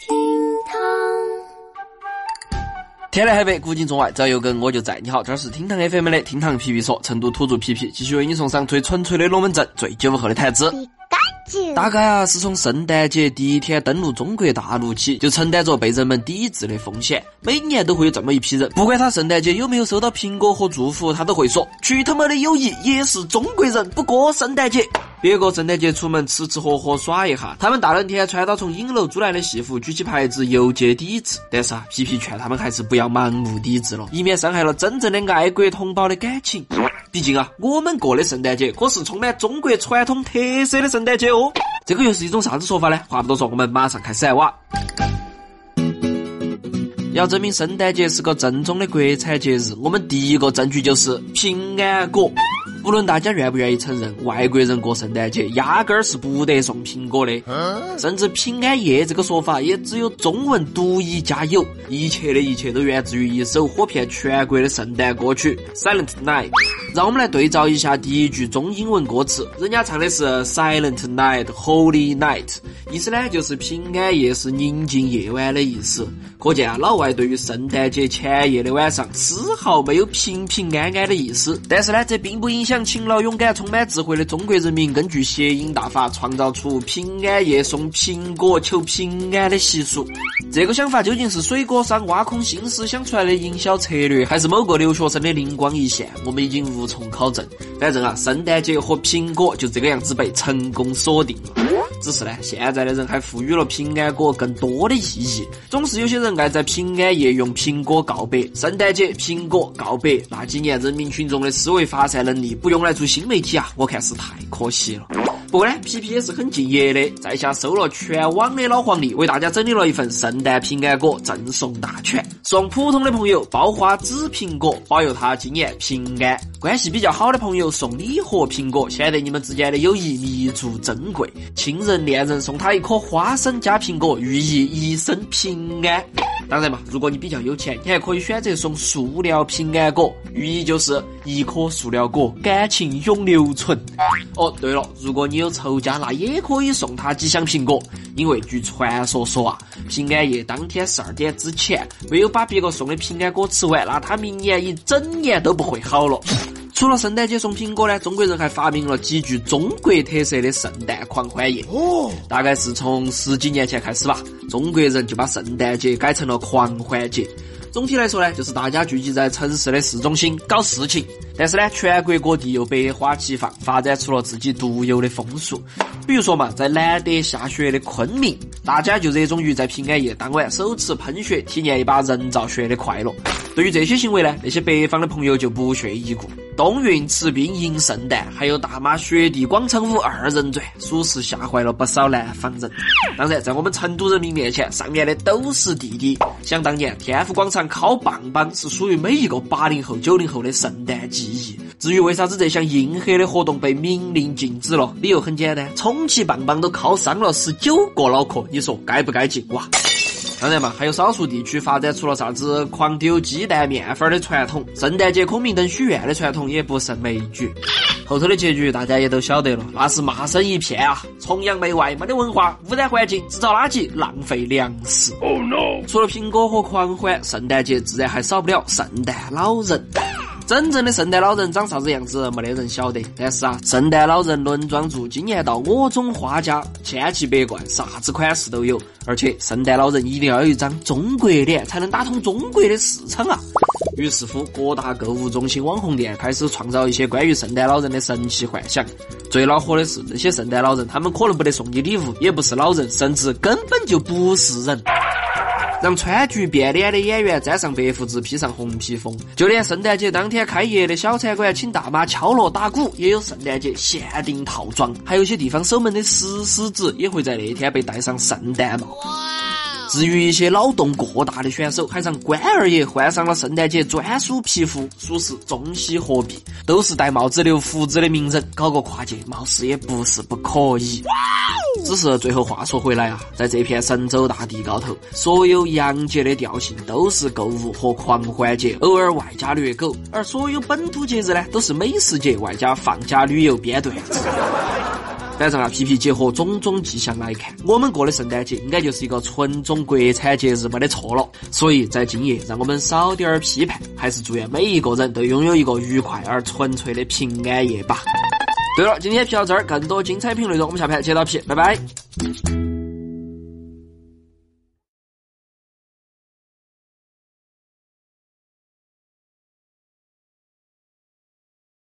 厅堂，天南海北，古今中外，只要有根我就在。你好，这是厅堂 FM 的厅堂皮皮说，成都土著皮皮继续为你送上最纯粹的龙门阵，最九五后的谈资。大概啊，是从圣诞节第一天登陆中国大陆起，就承担着被人们抵制的风险。每年都会有这么一批人，不管他圣诞节有没有收到苹果和祝福，他都会说：“去他妈的友谊，也是中国人不过圣诞节。”别个圣诞节出门吃吃喝喝耍一下，他们大冷天穿到从影楼租来的戏服，举起牌子游街抵制。但是啊，皮皮劝他们还是不要盲目抵制了，以免伤害了真正的爱国同胞的感情。毕竟啊，我们过的圣诞节可是充满中国传统特色的圣诞节哦。这个又是一种啥子说法呢？话不多说，我们马上开始来挖。要证明圣诞节是个正宗的国产节日，我们第一个证据就是平安果。无论大家愿不愿意承认，外国人过圣诞节压根儿是不得送苹果的，甚至平安夜这个说法也只有中文独一家有。一切的一切都源自于一首火遍全国的圣诞歌曲《Silent Night》。让我们来对照一下第一句中英文歌词，人家唱的是 Silent Night, Holy Night，意思呢就是平安夜是宁静夜晚的意思。可见啊，老外对于圣诞节前夜的晚上丝毫没有平平安安的意思。但是呢，这并不影响勤劳勇敢、充满智慧的中国人民根据谐音大法创造出平安夜送苹果求平安的习俗。这个想法究竟是水果商挖空心思想出来的营销策略，还是某个留学生的灵光一现？我们已经无无从考证。反正啊，圣诞节和苹果就这个样子被成功锁定了。只是呢，现在的人还赋予了平安果更多的意义。总是有些人爱在平安夜用苹果告白，圣诞节苹果告白。那几年人民群众的思维发散能力不用来做新媒体啊，我看是太可惜了。不过呢，皮皮也是很敬业的，在下收了全网的老黄历，为大家整理了一份圣诞平安果赠送大全。送普通的朋友包花紫苹果，保佑他今年平安；关系比较好的朋友送礼盒苹果，显得你们之间的友谊弥足珍贵。亲人恋人送他一颗花生加苹果，寓意一生平安。当然嘛，如果你比较有钱，你还可以选择送塑料平安果，寓意就是一颗塑料果，感情永留存。哦，对了，如果你有仇家，那也可以送他几箱苹果，因为据传说说啊，平安夜当天十二点之前没有把别个送的平安果吃完，那他明年一整年都不会好了。除了圣诞节送苹果呢，中国人还发明了极具中国特色的圣诞狂欢夜。哦，大概是从十几年前开始吧，中国人就把圣诞节改成了狂欢节。总体来说呢，就是大家聚集在城市的市中心搞事情，但是呢，全国各地又百花齐放，发展出了自己独有的风俗。比如说嘛，在难得下雪的昆明，大家就热衷于在平安夜当晚手持喷雪，体验一把人造雪的快乐。对于这些行为呢，那些北方的朋友就不屑一顾。冬运吃冰迎圣诞，还有大妈雪地广场舞二人转，属实吓坏了不少南方人。当然，在我们成都人民面前，上面的都是弟弟。想当年，天府广场烤棒棒是属于每一个八零后、九零后的圣诞记忆。至于为啥子这项硬核的活动被明令禁止了，理由很简单：充气棒棒都烤伤了十九个脑壳，你说该不该禁哇？当然嘛，还有少数地区发展出了啥子狂丢鸡蛋、面粉的传统，圣诞节孔明灯许愿的传统也不胜枚举。后头的结局大家也都晓得了，那是骂声一片啊！崇洋媚外，没得文化，污染环境，制造垃圾，浪费粮食。Oh no！除了苹果和狂欢，圣诞节自然还少不了圣诞老人。真正的圣诞老人长啥子样子，没得人晓得。但是啊，圣诞老人轮装住，今年到我种花家，千奇百怪，啥子款式都有。而且，圣诞老人一定要有一张中国脸，才能打通中国的市场啊！于是乎，各大购物中心、网红店开始创造一些关于圣诞老人的神奇幻想。最恼火的是，这些圣诞老人，他们可能不得送你礼物，也不是老人，甚至根本就不是人。让川剧变脸的演员沾上白胡子，披上红披风，就连圣诞节当天开业的小餐馆请大妈敲锣打鼓，也有圣诞节限定套装。还有些地方守门的石狮子也会在那天被戴上圣诞帽。至于一些脑洞过大的选手，还让关二爷换上了圣诞节专属皮肤，属实中西合璧。都是戴帽子留胡子的名人，搞个跨界，貌似也不是不可以。只是最后话说回来啊，在这片神州大地高头，所有洋节的调性都是购物和狂欢节，偶尔外加虐狗；而所有本土节日呢，都是美食节外加放假旅游编段子。反正啊，皮皮结合种种迹象来看，我们过的圣诞节应该就是一个纯种国产节日，没得错了。所以在今夜，让我们少点儿批判，还是祝愿每一个人都拥有一个愉快而纯粹的平安夜吧。对了，今天皮到这儿，更多精彩评论内容，我们下盘接着皮，拜拜。